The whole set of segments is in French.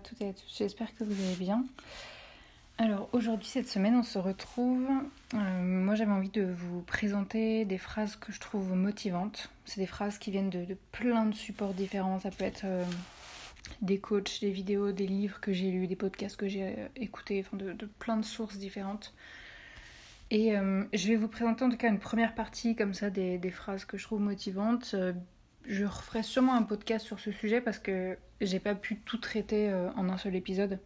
toutes et à tous, j'espère que vous allez bien. Alors aujourd'hui, cette semaine, on se retrouve. Euh, moi, j'avais envie de vous présenter des phrases que je trouve motivantes. C'est des phrases qui viennent de, plein de supports différents. Ça peut être euh, des coachs, des vidéos, des livres que j'ai lus, des podcasts que j'ai euh, écoutés, enfin de, plein de sources différentes. Et je vais vous présenter en tout cas une première partie comme ça des phrases que je trouve motivantes. Je referai sûrement un podcast sur ce sujet parce que j'ai pas pu tout traiter en un seul épisode.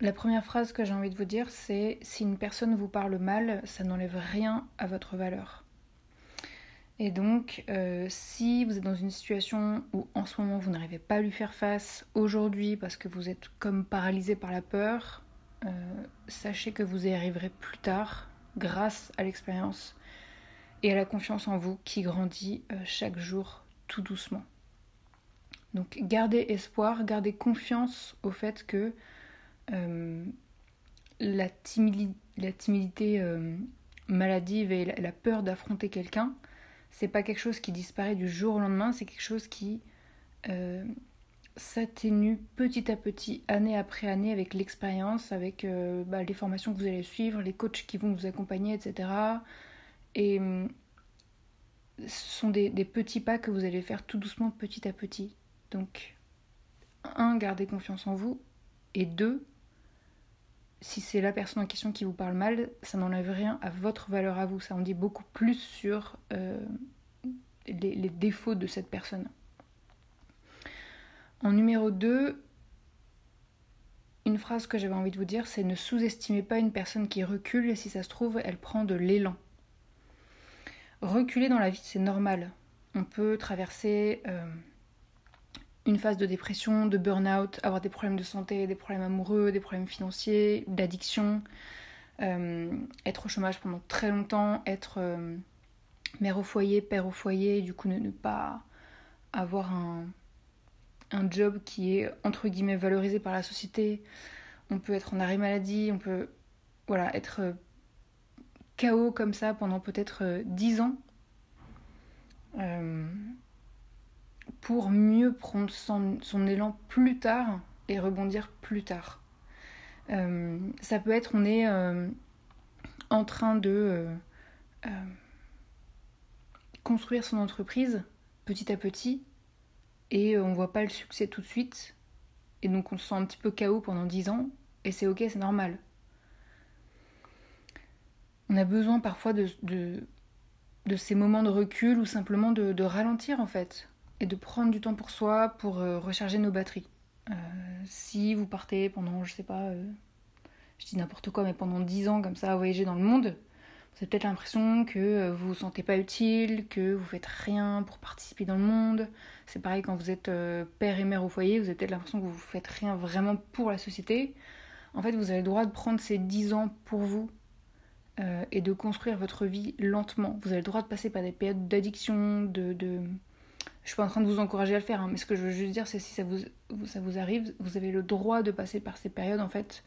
La première phrase que j'ai envie de vous dire, c'est si une personne vous parle mal, ça n'enlève rien à votre valeur. Et donc, euh, si vous êtes dans une situation où en ce moment vous n'arrivez pas à lui faire face aujourd'hui parce que vous êtes comme paralysé par la peur, euh, sachez que vous y arriverez plus tard grâce à l'expérience et à la confiance en vous qui grandit euh, chaque jour tout doucement. Donc gardez espoir, gardez confiance au fait que euh, la, timidité euh, maladive et la, peur d'affronter quelqu'un, c'est pas quelque chose qui disparaît du jour au lendemain, c'est quelque chose qui s'atténue petit à petit, année après année, avec l'expérience, avec bah, les formations que vous allez suivre, les coachs qui vont vous accompagner, etc. Et ce sont des, petits pas que vous allez faire tout doucement, petit à petit. Donc, un, gardez confiance en vous. Et deux, si c'est la personne en question qui vous parle mal, ça n'enlève rien à votre valeur à vous. Ça en dit beaucoup plus sur euh, les, défauts de cette personne. En numéro 2, une phrase que j'avais envie de vous dire, c'est ne sous-estimez pas une personne qui recule si ça se trouve, elle prend de l'élan. Reculer dans la vie, c'est normal. On peut traverser euh, une phase de dépression, de burn-out, avoir des problèmes de santé, des problèmes amoureux, des problèmes financiers, d'addiction, euh, être au chômage pendant très longtemps, être euh, mère au foyer, père au foyer, du coup ne, pas avoir un, un, job qui est entre guillemets valorisé par la société. On peut être en arrêt maladie, on peut voilà, être euh, KO comme ça pendant peut-être 10 ans pour mieux prendre son, élan plus tard et rebondir plus tard. Euh, ça peut être on est euh, en train de euh, construire son entreprise petit à petit et on voit pas le succès tout de suite et donc on se sent un petit peu chaos pendant 10 ans et c'est ok, c'est normal. On a besoin parfois de, de, ces moments de recul ou simplement de ralentir en fait et de prendre du temps pour soi pour euh, recharger nos batteries. Euh, si vous partez pendant, je sais pas, euh, je dis n'importe quoi, mais pendant 10 ans comme ça à voyager dans le monde, vous avez peut-être l'impression que vous vous sentez pas utile, que vous faites rien pour participer dans le monde. C'est pareil quand vous êtes père et mère au foyer, vous avez peut-être l'impression que vous faites rien vraiment pour la société. En fait, vous avez le droit de prendre ces 10 ans pour vous et de construire votre vie lentement. Vous avez le droit de passer par des périodes d'addiction, de, de je suis pas en train de vous encourager à le faire, hein, mais ce que je veux juste dire, c'est si ça vous, ça vous arrive, vous avez le droit de passer par ces périodes en fait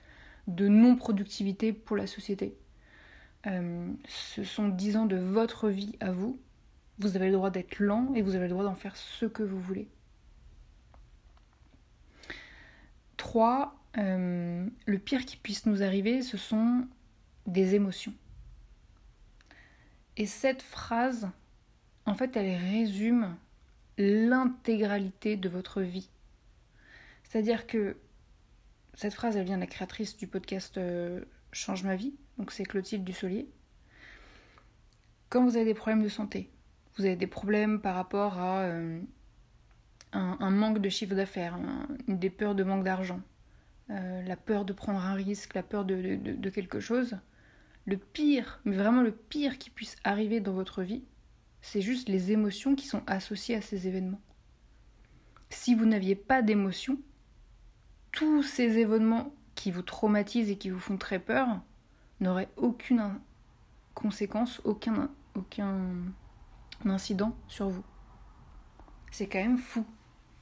de non-productivité pour la société. Euh, ce sont 10 ans de votre vie à vous. Vous avez le droit d'être lent et vous avez le droit d'en faire ce que vous voulez. 3. Euh, le pire qui puisse nous arriver, ce sont des émotions. Et cette phrase, en fait, elle résume l'intégralité de votre vie. C'est-à-dire que cette phrase, elle vient de la créatrice du podcast euh, Change ma vie, donc c'est Clotilde Dussolier. Quand vous avez des problèmes de santé, vous avez des problèmes par rapport à euh, un, manque de chiffre d'affaires, des peurs de manque d'argent, euh, la peur de prendre un risque, la peur de, quelque chose, le pire, mais vraiment le pire qui puisse arriver dans votre vie, c'est juste les émotions qui sont associées à ces événements. Si vous n'aviez pas d'émotions, tous ces événements qui vous traumatisent et qui vous font très peur n'auraient aucune conséquence, aucun, incident sur vous. C'est quand même fou.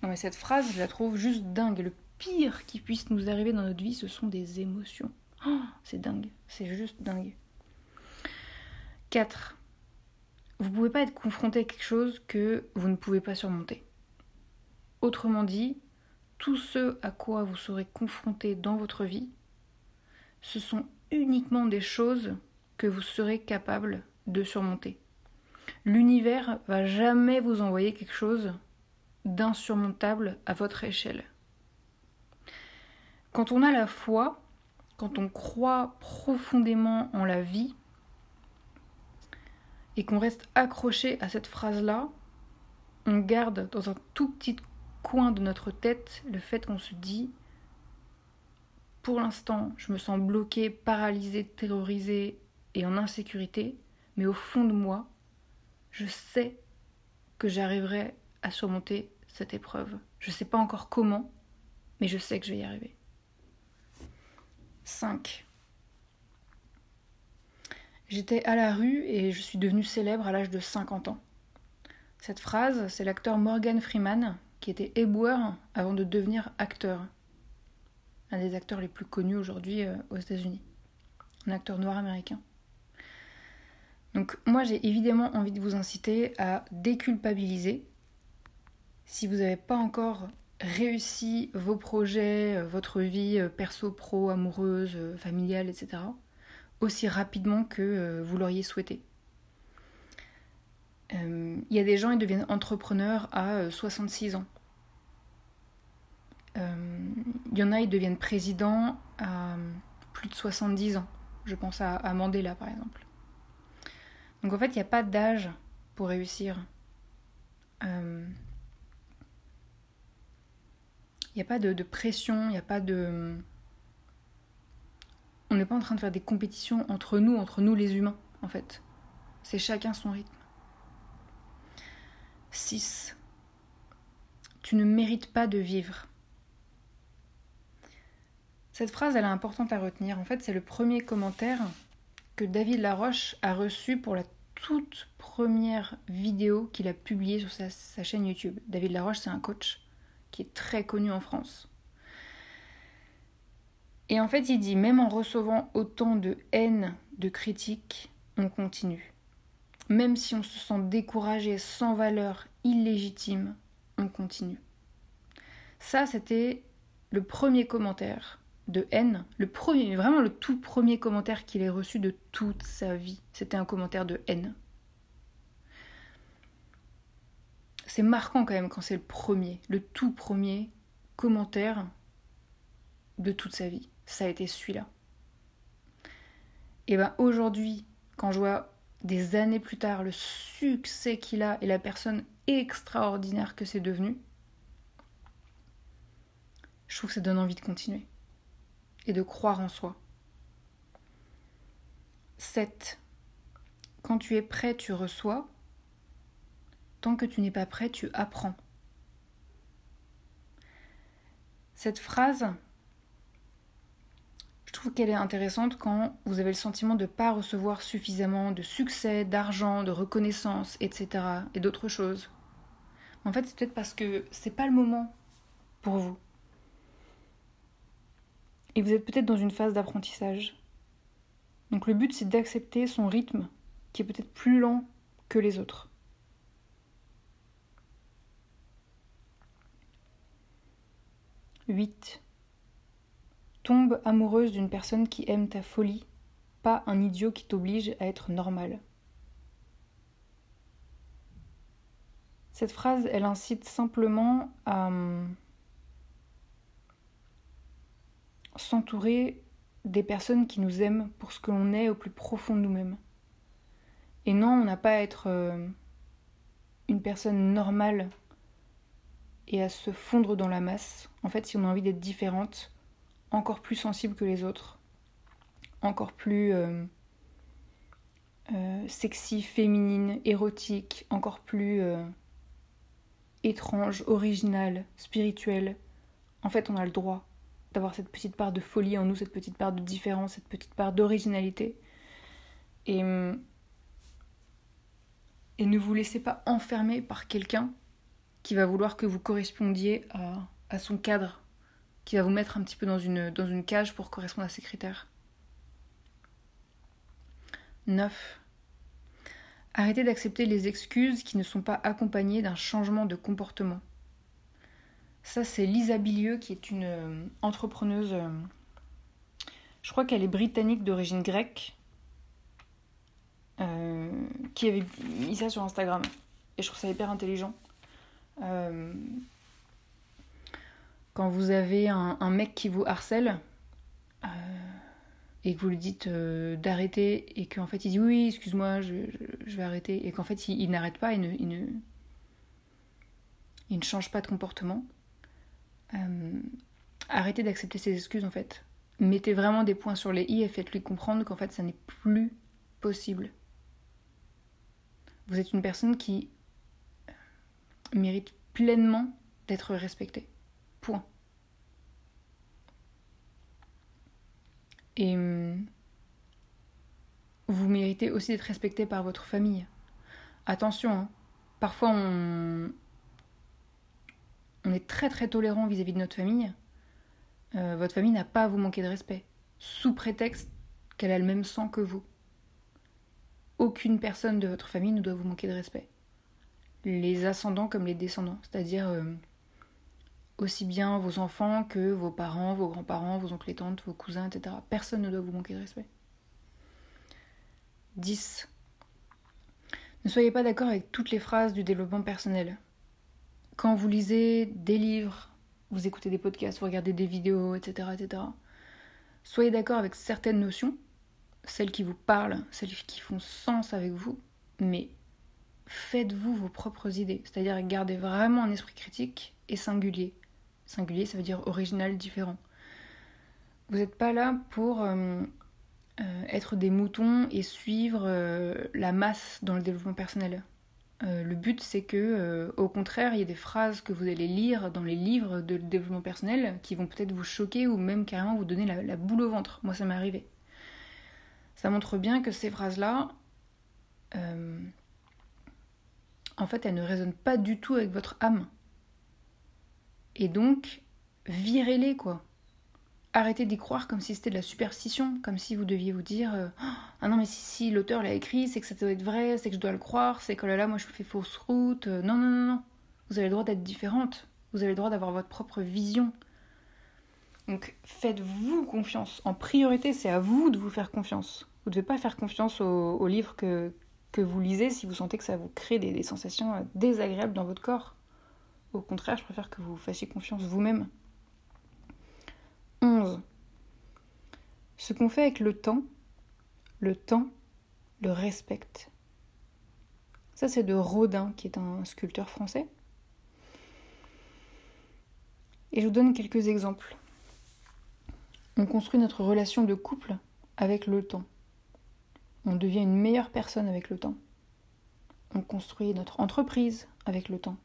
Non mais cette phrase, je la trouve juste dingue. Le pire qui puisse nous arriver dans notre vie, ce sont des émotions. Oh, c'est dingue, c'est juste dingue. 4. Vous ne pouvez pas être confronté à quelque chose que vous ne pouvez pas surmonter. Autrement dit, tout ce à quoi vous serez confronté dans votre vie, ce sont uniquement des choses que vous serez capable de surmonter. L'univers va jamais vous envoyer quelque chose d'insurmontable à votre échelle. Quand on a la foi, quand on croit profondément en la vie, et qu'on reste accroché à cette phrase-là, on garde dans un tout petit coin de notre tête le fait qu'on se dit pour l'instant, je me sens bloqué, paralysé, terrorisé et en insécurité, mais au fond de moi, je sais que j'arriverai à surmonter cette épreuve. Je ne sais pas encore comment, mais je sais que je vais y arriver. 5. J'étais à la rue et je suis devenue célèbre à l'âge de 50 ans. Cette phrase, c'est l'acteur Morgan Freeman qui était éboueur avant de devenir acteur. Un des acteurs les plus connus aujourd'hui euh, aux États-Unis. Un acteur noir américain. Donc moi j'ai évidemment envie de vous inciter à déculpabiliser. Si vous n'avez pas encore réussi vos projets, euh, votre vie euh, perso, pro, amoureuse, familiale, etc., aussi rapidement que vous l'auriez souhaité. Il y a des gens, ils deviennent entrepreneurs à 66 ans. Il y en a, ils deviennent présidents à plus de 70 ans. Je pense à Mandela, par exemple. Donc en fait, il n'y a pas d'âge pour réussir. Euh, n'y a pas de, pression, il n'y a pas de... On n'est pas en train de faire des compétitions entre nous, entre nous les humains, en fait. C'est chacun son rythme. 6. Tu ne mérites pas de vivre. Cette phrase, elle est importante à retenir. En fait, c'est le premier commentaire que David Laroche a reçu pour la toute première vidéo qu'il a publiée sur sa, chaîne YouTube. David Laroche, c'est un coach qui est très connu en France. Et en fait, il dit, même en recevant autant de haine, de critiques, on continue. Même si on se sent découragé, sans valeur, illégitime, on continue. Ça, c'était le premier commentaire de haine, le premier, vraiment le tout premier commentaire qu'il ait reçu de toute sa vie, c'était un commentaire de haine. C'est marquant quand même quand c'est le premier, le tout premier commentaire de toute sa vie. Ça a été celui-là. Et ben aujourd'hui, quand je vois des années plus tard le succès qu'il a et la personne extraordinaire que c'est devenu, je trouve que ça donne envie de continuer et de croire en soi. 7. Quand tu es prêt, tu reçois. Tant que tu n'es pas prêt, tu apprends. Cette phrase, je trouve qu'elle est intéressante quand vous avez le sentiment de ne pas recevoir suffisamment de succès, d'argent, de reconnaissance, etc. et d'autres choses. En fait, c'est peut-être parce que c'est pas le moment pour vous. Et vous êtes peut-être dans une phase d'apprentissage. Donc le but, c'est d'accepter son rythme, qui est peut-être plus lent que les autres. « 8. Tombe amoureuse d'une personne qui aime ta folie, pas un idiot qui t'oblige à être normal. Cette phrase, elle incite simplement à hum, s'entourer des personnes qui nous aiment pour ce que l'on est au plus profond de nous-mêmes. Et non, on n'a pas à être euh, une personne normale et à se fondre dans la masse. En fait, si on a envie d'être différente, encore plus sensible que les autres, encore plus euh, euh, sexy, féminine, érotique, encore plus étrange, originale, spirituelle, en fait, on a le droit d'avoir cette petite part de folie en nous, cette petite part de différence, cette petite part d'originalité. Et, et ne vous laissez pas enfermer par quelqu'un qui va vouloir que vous correspondiez à, à, son cadre, qui va vous mettre un petit peu dans une, dans une cage pour correspondre à ses critères. 9. Arrêtez d'accepter les excuses qui ne sont pas accompagnées d'un changement de comportement. Ça, c'est Lisa Bilieux, qui est une euh, entrepreneuse. Euh, je crois qu'elle est britannique d'origine grecque. Euh, qui avait mis ça sur Instagram. Et je trouve ça hyper intelligent. Quand vous avez un, mec qui vous harcèle et que vous lui dites d'arrêter et qu'en fait il dit oui, excuse-moi, je, vais arrêter et qu'en fait il, n'arrête pas, il ne, il ne change pas de comportement, euh, arrêtez d'accepter ces excuses en fait. Mettez vraiment des points sur les i et faites-lui comprendre qu'en fait ça n'est plus possible. Vous êtes une personne qui euh, mérite pleinement d'être respectée. Point. Et hum, vous méritez aussi d'être respecté par votre famille. Attention, hein. parfois on, on est très très tolérant vis-à-vis de notre famille, euh, votre famille n'a pas à vous manquer de respect, sous prétexte qu'elle a le même sang que vous. Aucune personne de votre famille ne doit vous manquer de respect. Les ascendants comme les descendants, c'est-à-dire euh, aussi bien vos enfants que vos parents, vos grands-parents, vos oncles et tantes, vos cousins, etc. Personne ne doit vous manquer de respect. 10. Ne soyez pas d'accord avec toutes les phrases du développement personnel quand vous lisez des livres, vous écoutez des podcasts, vous regardez des vidéos, etc., etc., soyez d'accord avec certaines notions, celles qui vous parlent, celles qui font sens avec vous, mais faites-vous vos propres idées, c'est-à-dire gardez vraiment un esprit critique et singulier. Singulier, ça veut dire original, différent. Vous n'êtes pas là pour euh, euh, être des moutons et suivre euh, la masse dans le développement personnel. Le but, c'est que, au contraire, il y ait des phrases que vous allez lire dans les livres de développement personnel qui vont peut-être vous choquer ou même carrément vous donner la, boule au ventre. Moi, ça m'est arrivé. Ça montre bien que ces phrases-là, en fait, elles ne résonnent pas du tout avec votre âme. Et donc, virez-les, quoi arrêtez d'y croire comme si c'était de la superstition, comme si vous deviez vous dire euh, Ah non, mais si, l'auteur l'a écrit, c'est que ça doit être vrai, c'est que je dois le croire, c'est que là là, moi je fais fausse route. Euh, non, non, non, non. Vous avez le droit d'être différente, vous avez le droit d'avoir votre propre vision. Donc faites-vous confiance. En priorité, c'est à vous de vous faire confiance. Vous ne devez pas faire confiance au, livre que, que vous lisez si vous sentez que ça vous crée des, sensations euh, désagréables dans votre corps. Au contraire, je préfère que vous fassiez confiance vous-même. 11. Ce qu'on fait avec le temps, le temps le respecte. Ça, c'est de Rodin, qui est un sculpteur français. Et je vous donne quelques exemples. On construit notre relation de couple avec le temps. On devient une meilleure personne avec le temps. On construit notre entreprise avec le temps.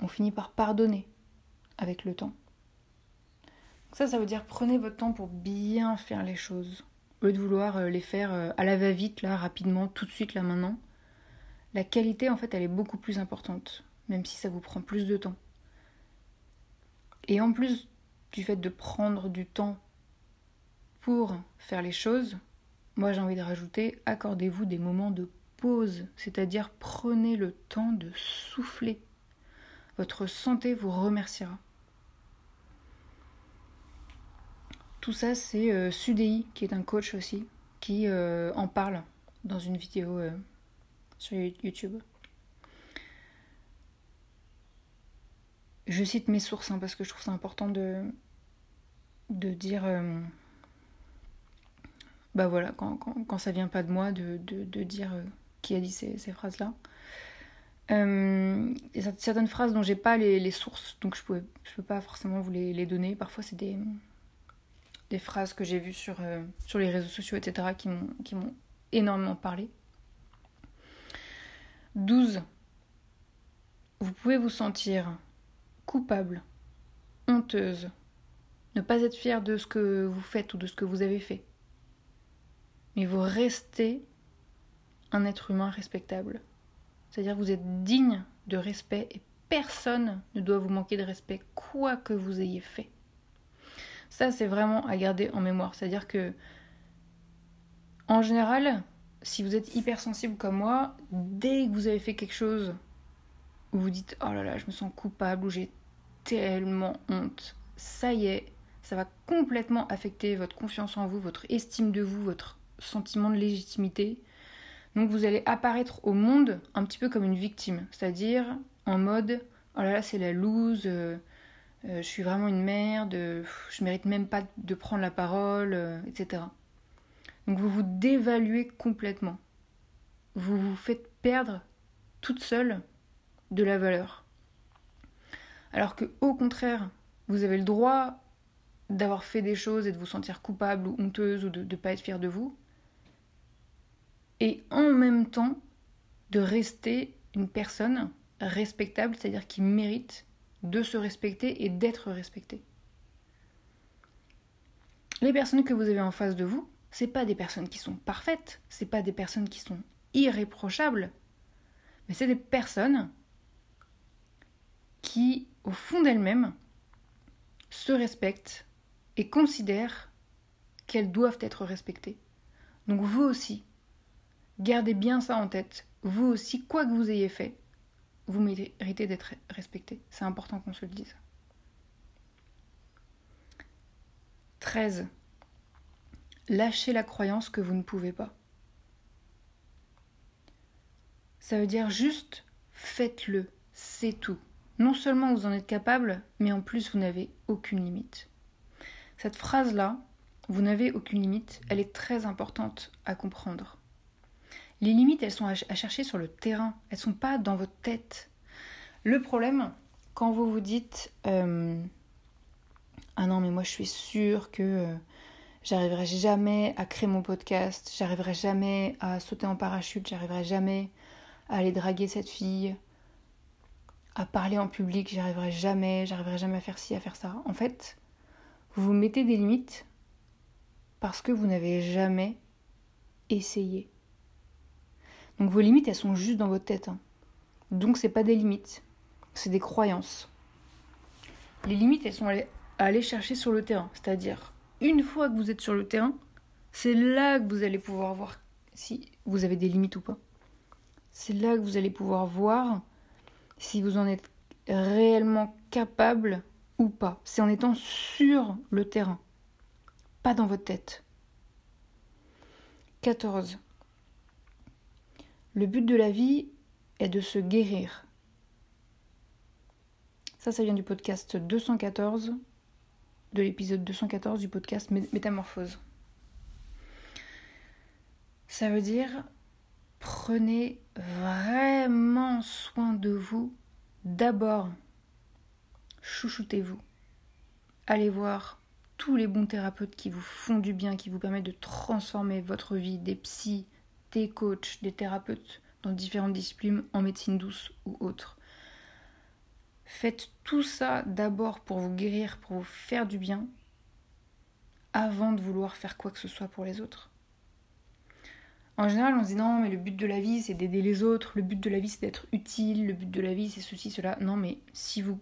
On finit par pardonner avec le temps. Ça, ça veut dire prenez votre temps pour bien faire les choses. Au lieu de vouloir euh, les faire euh, à la va-vite, là, rapidement, tout de suite, là, maintenant. La qualité, en fait, elle est beaucoup plus importante, même si ça vous prend plus de temps. Et en plus du fait de prendre du temps pour faire les choses, moi j'ai envie de rajouter, accordez-vous des moments de pause, c'est-à-dire prenez le temps de souffler. Votre santé vous remerciera. Tout ça, c'est euh, Sudei, qui est un coach aussi, qui euh, en parle dans une vidéo euh, sur YouTube. Je cite mes sources hein, parce que je trouve ça important de, de dire euh, bah voilà quand, quand, quand, ça vient pas de moi de, dire euh, qui a dit ces, ces phrases là euh, certaines phrases dont j'ai pas les, sources donc je je peux pas forcément vous les, donner. Parfois c'est des phrases que j'ai vues sur, euh, les réseaux sociaux etc qui m'ont énormément parlé. 12 vous pouvez vous sentir coupable honteuse ne pas être fier de ce que vous faites ou de ce que vous avez fait. Mais vous restez un être humain respectable. C'est-à-dire vous êtes digne de respect et personne ne doit vous manquer de respect, quoi que vous ayez fait. Ça, c'est vraiment à garder en mémoire. C'est-à-dire que, en général, si vous êtes hypersensible comme moi, dès que vous avez fait quelque chose où vous dites oh là là, je me sens coupable ou j'ai tellement honte, ça y est, ça va complètement affecter votre confiance en vous, votre estime de vous, votre sentiment de légitimité. Donc vous allez apparaître au monde un petit peu comme une victime, c'est-à-dire en mode oh là là c'est la loose, euh, euh, je suis vraiment une merde, je mérite même pas de prendre la parole, euh, etc. Donc vous vous dévaluez complètement. Vous vous faites perdre toute seule de la valeur. Alors que au contraire, vous avez le droit d'avoir fait des choses et de vous sentir coupable ou honteuse ou de ne pas être fière de vous. Et en même temps, de rester une personne respectable, c'est-à-dire qui mérite de se respecter et d'être respectée. Les personnes que vous avez en face de vous, c'est pas des personnes qui sont parfaites, c'est pas des personnes qui sont irréprochables, mais c'est des personnes qui, au fond d'elles-mêmes, se respectent et considèrent qu'elles doivent être respectées. Donc vous aussi, gardez bien ça en tête. Vous aussi, quoi que vous ayez fait, vous méritez d'être respecté. C'est important qu'on se le dise. 13. Lâchez la croyance que vous ne pouvez pas. Ça veut dire juste faites-le, c'est tout. Non seulement vous en êtes capable, mais en plus vous n'avez aucune limite. Cette phrase-là, vous n'avez aucune limite, elle est très importante à comprendre. Les limites, elles sont à chercher sur le terrain, elles ne sont pas dans votre tête. Le problème, quand vous vous dites euh, Ah non, mais moi je suis sûre que euh, j'arriverai jamais à créer mon podcast, j'arriverai jamais à sauter en parachute, j'arriverai jamais à aller draguer cette fille, à parler en public, j'arriverai jamais, j'arriverai jamais à faire ci, à faire ça. En fait, vous vous mettez des limites parce que vous n'avez jamais essayé. Donc vos limites, elles sont juste dans votre tête. Hein. Donc c'est pas des limites, c'est des croyances. Les limites, elles sont à aller chercher sur le terrain. C'est-à-dire, une fois que vous êtes sur le terrain, c'est là que vous allez pouvoir voir si vous avez des limites ou pas. C'est là que vous allez pouvoir voir si vous en êtes réellement capable ou pas. C'est en étant sur le terrain, pas dans votre tête. 14. Le but de la vie est de se guérir. Ça, ça vient du podcast 214, de l'épisode 214 du podcast Métamorphose. Ça veut dire prenez vraiment soin de vous d'abord chouchoutez-vous. Allez voir tous les bons thérapeutes qui vous font du bien, qui vous permettent de transformer votre vie, des psys, des coachs, des thérapeutes dans différentes disciplines en médecine douce ou autre. Faites tout ça d'abord pour vous guérir, pour vous faire du bien, avant de vouloir faire quoi que ce soit pour les autres. En général, on se dit non, mais le but de la vie, c'est d'aider les autres, le but de la vie, c'est d'être utile, le but de la vie, c'est ceci, cela. Non, mais si vous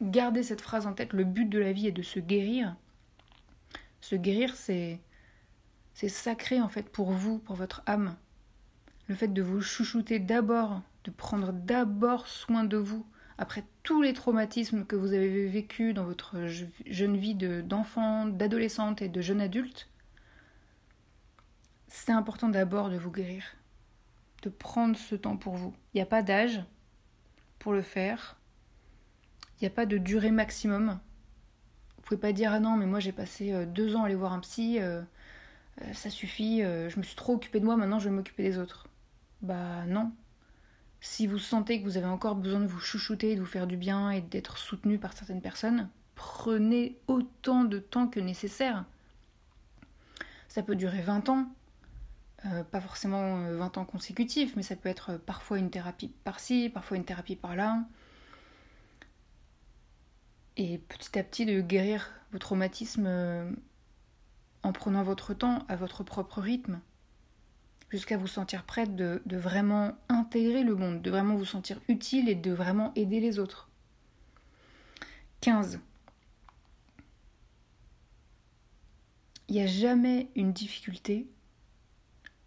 gardez cette phrase en tête, le but de la vie est de se guérir. Se guérir, c'est c'est sacré en fait pour vous, pour votre âme. Le fait de vous chouchouter d'abord, de prendre d'abord soin de vous après tous les traumatismes que vous avez vécus dans votre jeune vie d'enfant, d'adolescente et de jeune adulte, c'est important d'abord de vous guérir, de prendre ce temps pour vous. Il n'y a pas d'âge pour le faire, il n'y a pas de durée maximum. Vous pouvez pas dire ah non mais moi j'ai passé euh, deux ans à aller voir un psy, euh, euh, ça suffit, je me suis trop occupée de moi, maintenant je vais m'occuper des autres. Bah non. Si vous sentez que vous avez encore besoin de vous chouchouter, de vous faire du bien et d'être soutenu par certaines personnes, prenez autant de temps que nécessaire. Ça peut durer 20 ans, pas forcément 20 ans consécutifs, mais ça peut être parfois une thérapie par-ci, parfois une thérapie par-là et petit à petit de guérir vos traumatismes euh, en prenant votre temps à votre propre rythme, jusqu'à vous sentir prête de, vraiment intégrer le monde, de vraiment vous sentir utile et de vraiment aider les autres. 15. Il n'y a jamais une difficulté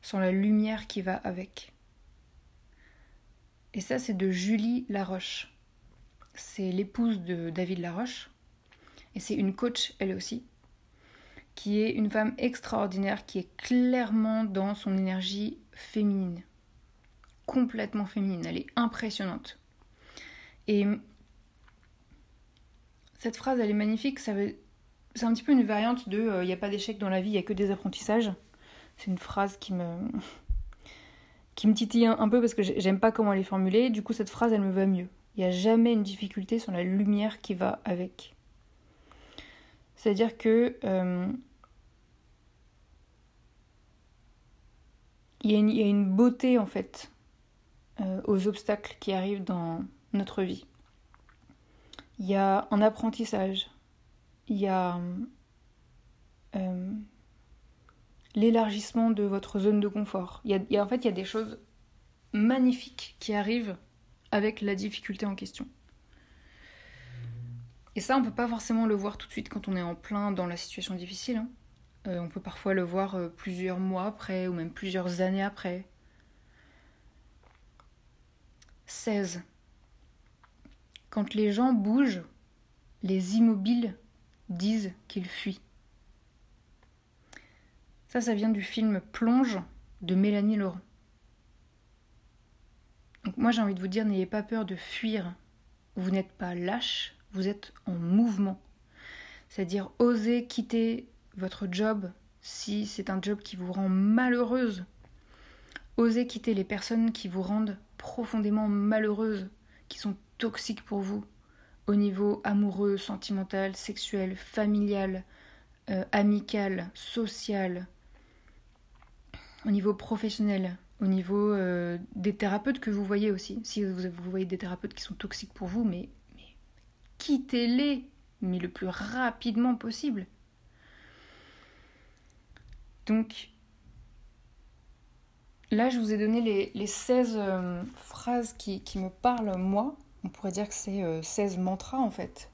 sans la lumière qui va avec. Et ça, c'est de Julie Laroche c'est l'épouse de David Laroche, et c'est une coach elle aussi, qui est une femme extraordinaire, qui est clairement dans son énergie féminine, complètement féminine, elle est impressionnante. Et cette phrase, elle est magnifique, ça c'est un petit peu une variante de euh, il n'y a pas d'échec dans la vie, il n'y a que des apprentissages. C'est une phrase qui me qui me titille un peu parce que j'aime pas comment elle est formulée. Du coup, cette phrase, elle me va mieux. Il n'y a jamais une difficulté sans la lumière qui va avec. C'est-à-dire que euh, il, y a une, beauté en fait euh, aux obstacles qui arrivent dans notre vie. Il y a un apprentissage, il y a euh, l'élargissement de votre zone de confort. Il y, a, en fait, il y a des choses magnifiques qui arrivent avec la difficulté en question. Et ça, on peut pas forcément le voir tout de suite quand on est en plein dans la situation difficile. Hein. Euh, on peut parfois le voir euh, plusieurs mois après ou même plusieurs années après. 16. Quand les gens bougent, les immobiles disent qu'ils fuient. Ça, ça vient du film Plonge de Mélanie Laurent. Donc moi j'ai envie de vous dire, n'ayez pas peur de fuir. Vous n'êtes pas lâche, vous êtes en mouvement. C'est-à-dire osez quitter votre job si c'est un job qui vous rend malheureuse. Osez quitter les personnes qui vous rendent profondément malheureuse, qui sont toxiques pour vous, au niveau amoureux, sentimental, sexuel, familial, euh, amical, social, au niveau professionnel au niveau euh, des thérapeutes que vous voyez aussi. Si vous, voyez des thérapeutes qui sont toxiques pour vous, mais, quittez-les, mais le plus rapidement possible. Donc, là, je vous ai donné les, 16 euh, phrases qui, me parlent, moi. On pourrait dire que c'est 16 euh, mantras, en fait.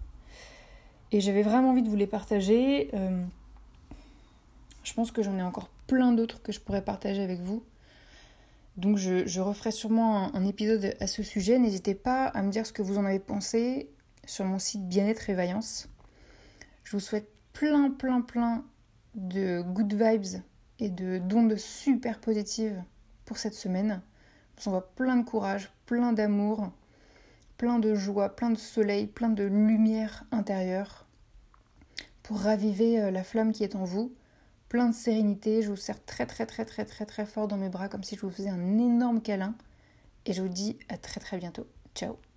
Et j'avais vraiment envie de vous les partager. je pense que j'en ai encore plein d'autres que je pourrais partager avec vous. Donc je, referai sûrement un, épisode à ce sujet. N'hésitez pas à me dire ce que vous en avez pensé sur mon site Bien-être et Vaillance. Je vous souhaite plein, plein, plein de good vibes et de d'ondes super positives pour cette semaine. Je vous envoie plein de courage, plein d'amour, plein de joie, plein de soleil, plein de lumière intérieure pour raviver euh, la flamme qui est en vous plein de sérénité. Je vous serre très très très très très très fort dans mes bras comme si je vous faisais un énorme câlin. Et je vous dis à très très bientôt. Ciao